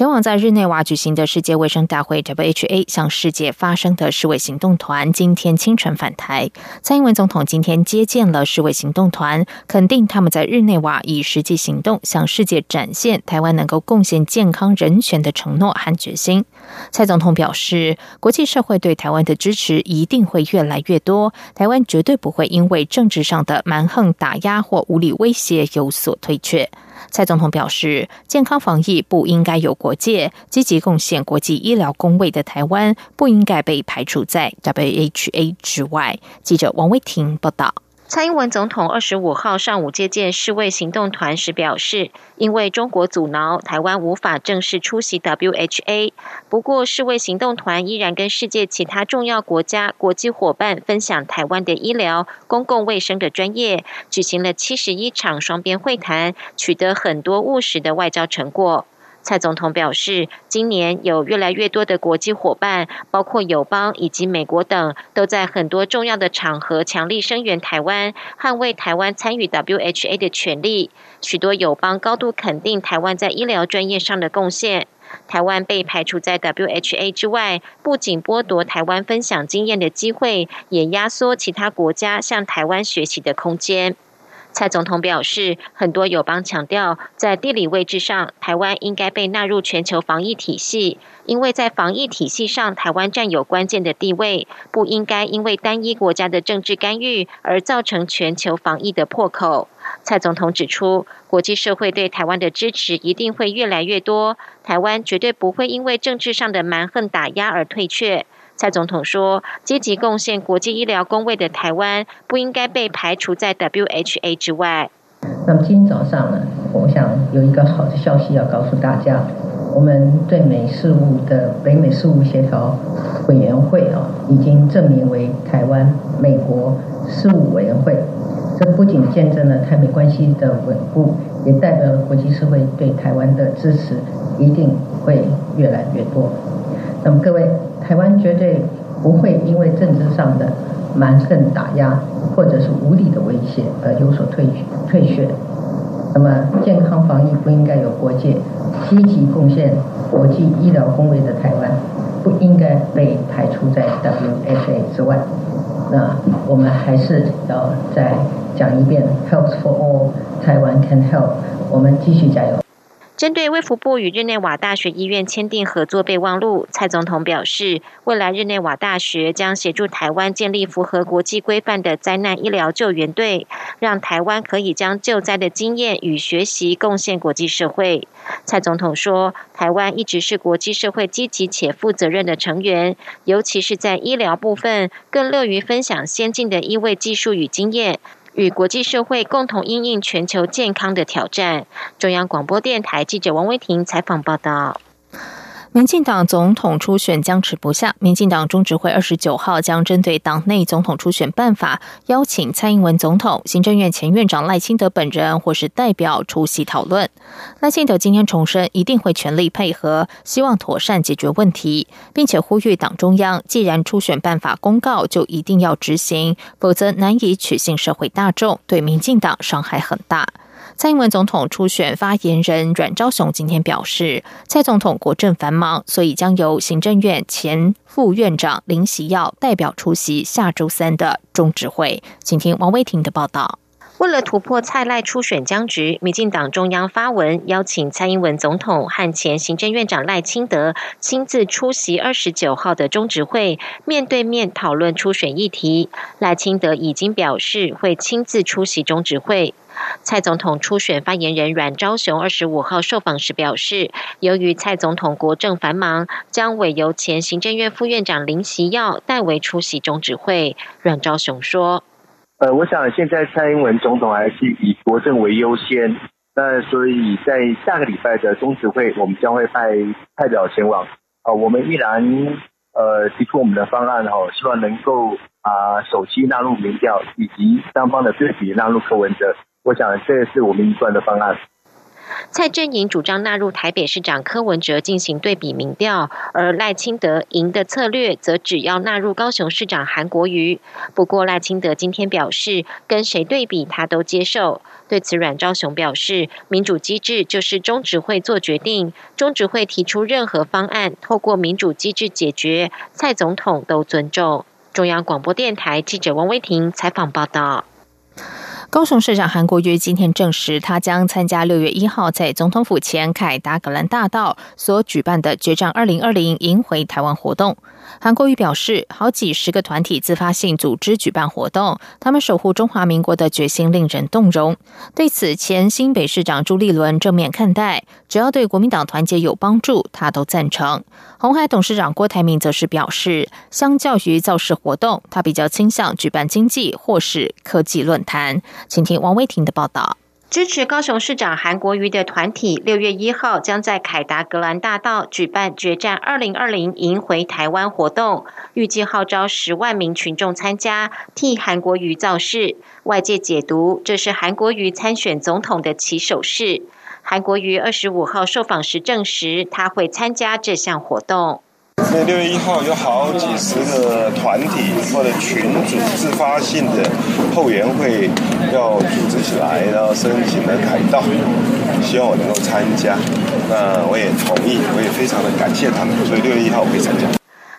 前往在日内瓦举行的世界卫生大会 （WHA） 向世界发声的世卫行动团，今天清晨返台。蔡英文总统今天接见了世卫行动团，肯定他们在日内瓦以实际行动向世界展现台湾能够贡献健康人权的承诺和决心。蔡总统表示，国际社会对台湾的支持一定会越来越多，台湾绝对不会因为政治上的蛮横打压或无理威胁有所退却。蔡总统表示，健康防疫不应该有国界，积极贡献国际医疗工位的台湾不应该被排除在 WHA 之外。记者王威婷报道。蔡英文总统二十五号上午接见世卫行动团时表示，因为中国阻挠，台湾无法正式出席 WHA。不过，世卫行动团依然跟世界其他重要国家、国际伙伴分享台湾的医疗、公共卫生的专业，举行了七十一场双边会谈，取得很多务实的外交成果。蔡总统表示，今年有越来越多的国际伙伴，包括友邦以及美国等，都在很多重要的场合强力声援台湾，捍卫台湾参与 WHA 的权利。许多友邦高度肯定台湾在医疗专业上的贡献。台湾被排除在 WHA 之外，不仅剥夺台湾分享经验的机会，也压缩其他国家向台湾学习的空间。蔡总统表示，很多友邦强调，在地理位置上，台湾应该被纳入全球防疫体系，因为在防疫体系上，台湾占有关键的地位，不应该因为单一国家的政治干预而造成全球防疫的破口。蔡总统指出，国际社会对台湾的支持一定会越来越多，台湾绝对不会因为政治上的蛮横打压而退却。蔡总统说：“积极贡献国际医疗工位的台湾，不应该被排除在 WHA 之外。”那么今天早上呢，我想有一个好的消息要告诉大家：我们对美事务的北美事务协调委员会啊，已经证明为台湾美国事务委员会。这不仅见证了台美关系的稳固，也代表了国际社会对台湾的支持一定会越来越多。那么各位。台湾绝对不会因为政治上的蛮横打压或者是无理的威胁而有所退退却。那么，健康防疫不应该有国界，积极贡献国际医疗工位的台湾不应该被排除在 WHA 之外。那我们还是要再讲一遍：Health for all，台湾 can help。我们继续加油。针对卫福部与日内瓦大学医院签订合作备忘录，蔡总统表示，未来日内瓦大学将协助台湾建立符合国际规范的灾难医疗救援队，让台湾可以将救灾的经验与学习贡献国际社会。蔡总统说，台湾一直是国际社会积极且负责任的成员，尤其是在医疗部分，更乐于分享先进的医卫技术与经验。与国际社会共同应应全球健康的挑战。中央广播电台记者王威婷采访报道。民进党总统初选僵持不下，民进党中执会二十九号将针对党内总统初选办法，邀请蔡英文总统、行政院前院长赖清德本人或是代表出席讨论。赖清德今天重申，一定会全力配合，希望妥善解决问题，并且呼吁党中央，既然初选办法公告，就一定要执行，否则难以取信社会大众，对民进党伤害很大。蔡英文总统初选发言人阮昭雄今天表示，蔡总统国政繁忙，所以将由行政院前副院长林喜耀代表出席下周三的中执会。请听王威婷的报道。为了突破蔡赖初选僵局，民进党中央发文邀请蔡英文总统和前行政院长赖清德亲自出席二十九号的中执会，面对面讨论初选议题。赖清德已经表示会亲自出席中执会。蔡总统初选发言人阮昭雄二十五号受访时表示，由于蔡总统国政繁忙，将委由前行政院副院长林习耀代为出席中指会。阮昭雄说：“呃，我想现在蔡英文总统还是以国政为优先，那所以在下个礼拜的中指会，我们将会派代表前往。啊，我们依然呃提出我们的方案，哦，希望能够啊首期纳入民调，以及双方的对比纳入柯文哲。我想这是我们一贯的方案。蔡正营主张纳入台北市长柯文哲进行对比民调，而赖清德赢的策略则只要纳入高雄市长韩国瑜。不过赖清德今天表示，跟谁对比他都接受。对此，阮昭雄表示，民主机制就是中执会做决定，中执会提出任何方案，透过民主机制解决，蔡总统都尊重。中央广播电台记者王威婷采访报道。高雄市长韩国瑜今天证实，他将参加六月一号在总统府前凯达格兰大道所举办的“决战二零二零，赢回台湾”活动。韩国瑜表示，好几十个团体自发性组织举办活动，他们守护中华民国的决心令人动容。对此，前新北市长朱立伦正面看待，只要对国民党团结有帮助，他都赞成。红海董事长郭台铭则是表示，相较于造势活动，他比较倾向举办经济或是科技论坛。请听王威婷的报道。支持高雄市长韩国瑜的团体，六月一号将在凯达格兰大道举办“决战二零二零，赢回台湾”活动，预计号召十万名群众参加，替韩国瑜造势。外界解读，这是韩国瑜参选总统的起手式。韩国瑜二十五号受访时证实，他会参加这项活动。那六月一号有好几十个团体或者群组自发性的后援会要组织起来，然后申请了凯道，希望我能够参加。那我也同意，我也非常的感谢他们，所以六月一号我会参加。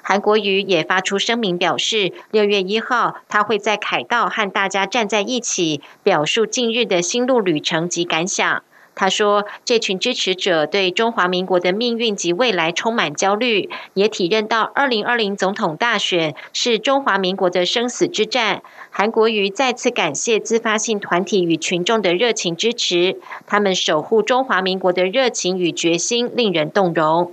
韩国瑜也发出声明表示，六月一号他会在凯道和大家站在一起，表述近日的心路旅程及感想。他说：“这群支持者对中华民国的命运及未来充满焦虑，也体认到二零二零总统大选是中华民国的生死之战。”韩国瑜再次感谢自发性团体与群众的热情支持，他们守护中华民国的热情与决心令人动容。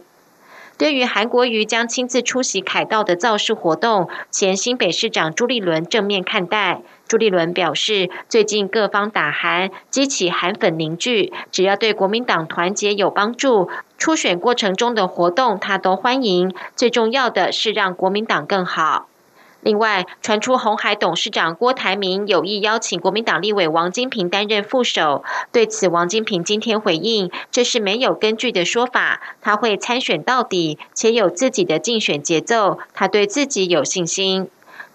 对于韩国瑜将亲自出席凯道的造势活动，前新北市长朱立伦正面看待。朱立伦表示，最近各方打韩，激起韩粉凝聚，只要对国民党团结有帮助，初选过程中的活动他都欢迎。最重要的是让国民党更好。另外，传出红海董事长郭台铭有意邀请国民党立委王金平担任副手。对此，王金平今天回应，这是没有根据的说法。他会参选到底，且有自己的竞选节奏，他对自己有信心。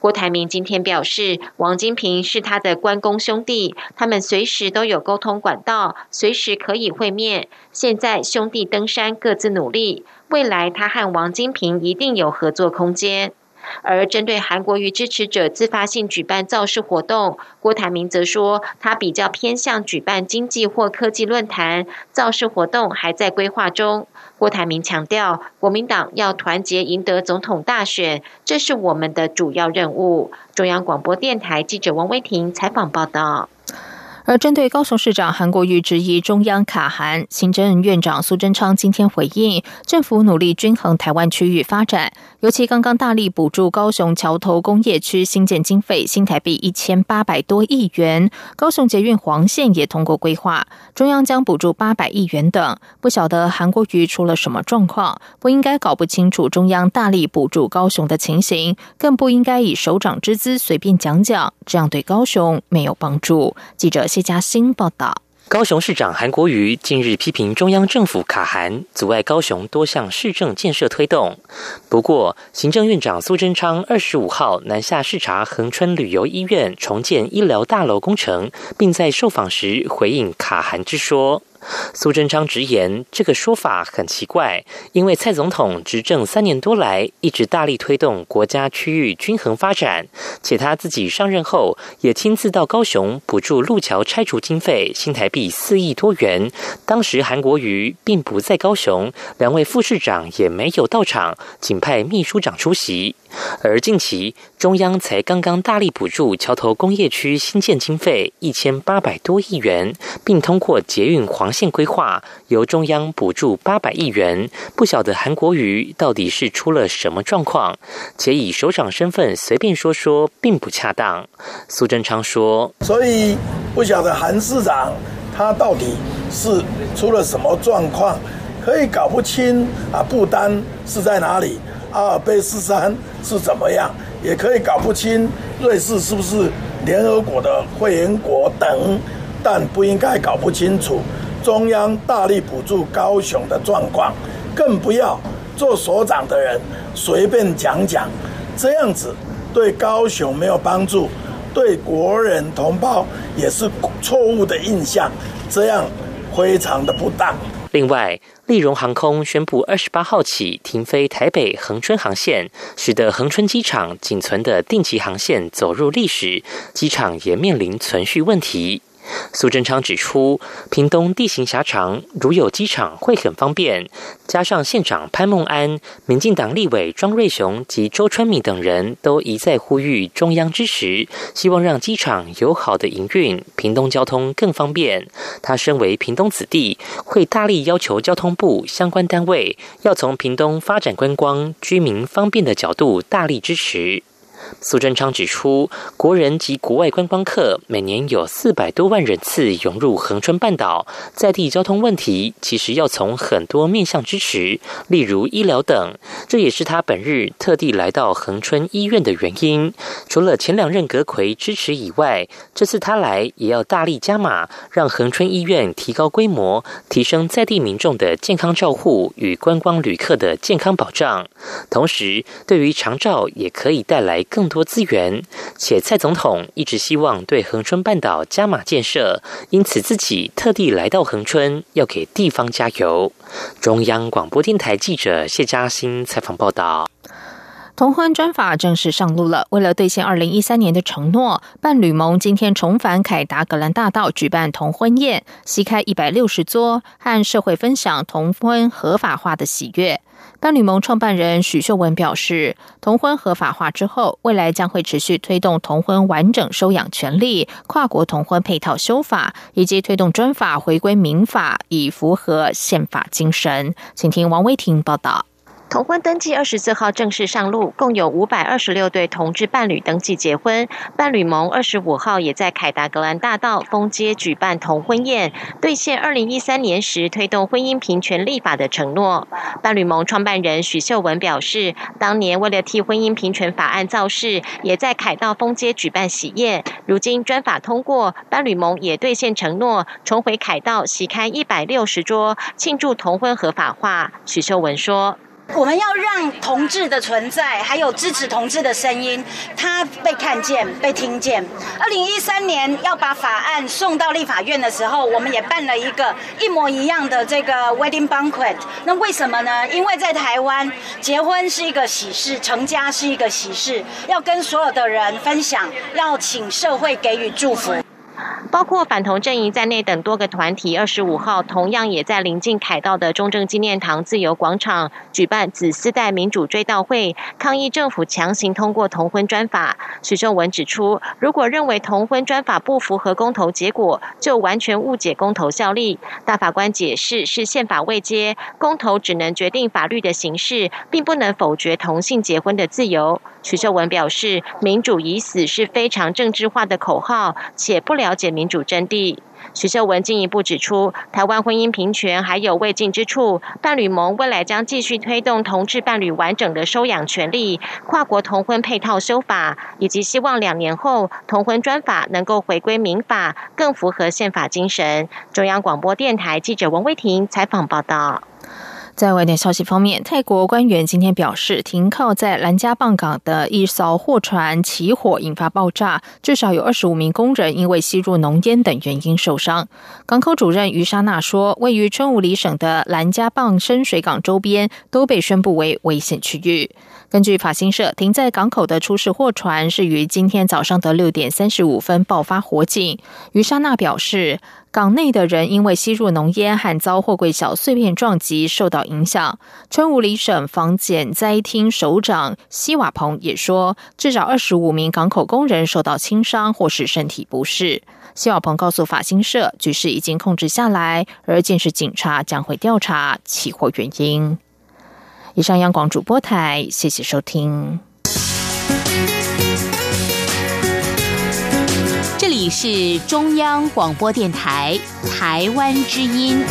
郭台铭今天表示，王金平是他的关公兄弟，他们随时都有沟通管道，随时可以会面。现在兄弟登山，各自努力，未来他和王金平一定有合作空间。而针对韩国瑜支持者自发性举办造势活动，郭台铭则说，他比较偏向举办经济或科技论坛，造势活动还在规划中。郭台铭强调，国民党要团结赢得总统大选，这是我们的主要任务。中央广播电台记者王威婷采访报道。而针对高雄市长韩国瑜质疑中央卡韩，行政院长苏贞昌今天回应，政府努力均衡台湾区域发展，尤其刚刚大力补助高雄桥头工业区新建经费新台币一千八百多亿元，高雄捷运黄线也通过规划，中央将补助八百亿元等。不晓得韩国瑜出了什么状况，不应该搞不清楚中央大力补助高雄的情形，更不应该以首长之姿随便讲讲，这样对高雄没有帮助。记者。谢嘉欣报道：高雄市长韩国瑜近日批评中央政府卡韩，阻碍高雄多项市政建设推动。不过，行政院长苏贞昌二十五号南下视察恒春旅游医院重建医疗大楼工程，并在受访时回应卡韩之说。苏贞昌直言，这个说法很奇怪，因为蔡总统执政三年多来，一直大力推动国家区域均衡发展，且他自己上任后也亲自到高雄补助路桥拆除经费新台币四亿多元。当时韩国瑜并不在高雄，两位副市长也没有到场，仅派秘书长出席。而近期中央才刚刚大力补助桥头工业区新建经费一千八百多亿元，并通过捷运黄线规划，由中央补助八百亿元。不晓得韩国瑜到底是出了什么状况，且以首长身份随便说说并不恰当。苏贞昌说：“所以不晓得韩市长他到底是出了什么状况，可以搞不清啊，不单是在哪里。”阿尔卑斯山是怎么样？也可以搞不清瑞士是不是联合国的会员国等，但不应该搞不清楚中央大力补助高雄的状况，更不要做所长的人随便讲讲，这样子对高雄没有帮助，对国人同胞也是错误的印象，这样非常的不当。另外，立荣航空宣布，二十八号起停飞台北恒春航线，使得恒春机场仅存的定期航线走入历史，机场也面临存续问题。苏贞昌指出，屏东地形狭长，如有机场会很方便。加上县长潘孟安、民进党立委庄瑞雄及周春米等人都一再呼吁中央支持，希望让机场有好的营运，屏东交通更方便。他身为屏东子弟，会大力要求交通部相关单位要从屏东发展观光、居民方便的角度大力支持。苏贞昌指出，国人及国外观光客每年有四百多万人次涌入恒春半岛，在地交通问题其实要从很多面向支持，例如医疗等。这也是他本日特地来到恒春医院的原因。除了前两任阁魁支持以外，这次他来也要大力加码，让恒春医院提高规模，提升在地民众的健康照护与观光旅客的健康保障。同时，对于长照也可以带来。更多资源，且蔡总统一直希望对恒春半岛加码建设，因此自己特地来到恒春，要给地方加油。中央广播电台记者谢嘉欣采访报道。同婚专法正式上路了。为了兑现二零一三年的承诺，伴侣盟今天重返凯达格兰大道举办同婚宴，席开一百六十桌，和社会分享同婚合法化的喜悦。伴侣盟创办人许秀文表示，同婚合法化之后，未来将会持续推动同婚完整收养权利、跨国同婚配套修法，以及推动专法回归民法，以符合宪法精神。请听王威婷报道。同婚登记二十四号正式上路，共有五百二十六对同志伴侣登记结婚。伴侣盟二十五号也在凯达格兰大道封街举办同婚宴，兑现二零一三年时推动婚姻平权立法的承诺。伴侣盟创办人许秀文表示，当年为了替婚姻平权法案造势，也在凯道封街举办喜宴。如今专法通过，伴侣盟也兑现承诺，重回凯道席开一百六十桌，庆祝同婚合法化。许秀文说。我们要让同志的存在，还有支持同志的声音，他被看见、被听见。二零一三年要把法案送到立法院的时候，我们也办了一个一模一样的这个 wedding banquet。那为什么呢？因为在台湾，结婚是一个喜事，成家是一个喜事，要跟所有的人分享，要请社会给予祝福。包括反同阵营在内等多个团体，二十五号同样也在临近凯道的中正纪念堂自由广场举办子四代民主追悼会，抗议政府强行通过同婚专法。许秀文指出，如果认为同婚专法不符合公投结果，就完全误解公投效力。大法官解释是宪法未接，公投只能决定法律的形式，并不能否决同性结婚的自由。许秀文表示，民主已死是非常政治化的口号，且不了了解民主真谛。徐秀文进一步指出，台湾婚姻平权还有未尽之处，伴侣盟未来将继续推动同志伴侣完整的收养权利、跨国同婚配套修法，以及希望两年后同婚专法能够回归民法，更符合宪法精神。中央广播电台记者王威婷采访报道。在外电消息方面，泰国官员今天表示，停靠在兰加棒港的一艘货船起火，引发爆炸，至少有二十五名工人因为吸入浓烟等原因受伤。港口主任于莎娜说，位于春武里省的兰加棒深水港周边都被宣布为危险区域。根据法新社，停在港口的出事货船是于今天早上的六点三十五分爆发火警。于莎娜表示，港内的人因为吸入浓烟和遭货柜小碎片撞击受到影响。春武里省防检灾厅首长西瓦蓬也说，至少二十五名港口工人受到轻伤或是身体不适。西瓦蓬告诉法新社，局势已经控制下来，而建设警察将会调查起火原因。以上央广主播台，谢谢收听。你是中央广播电台台湾之音。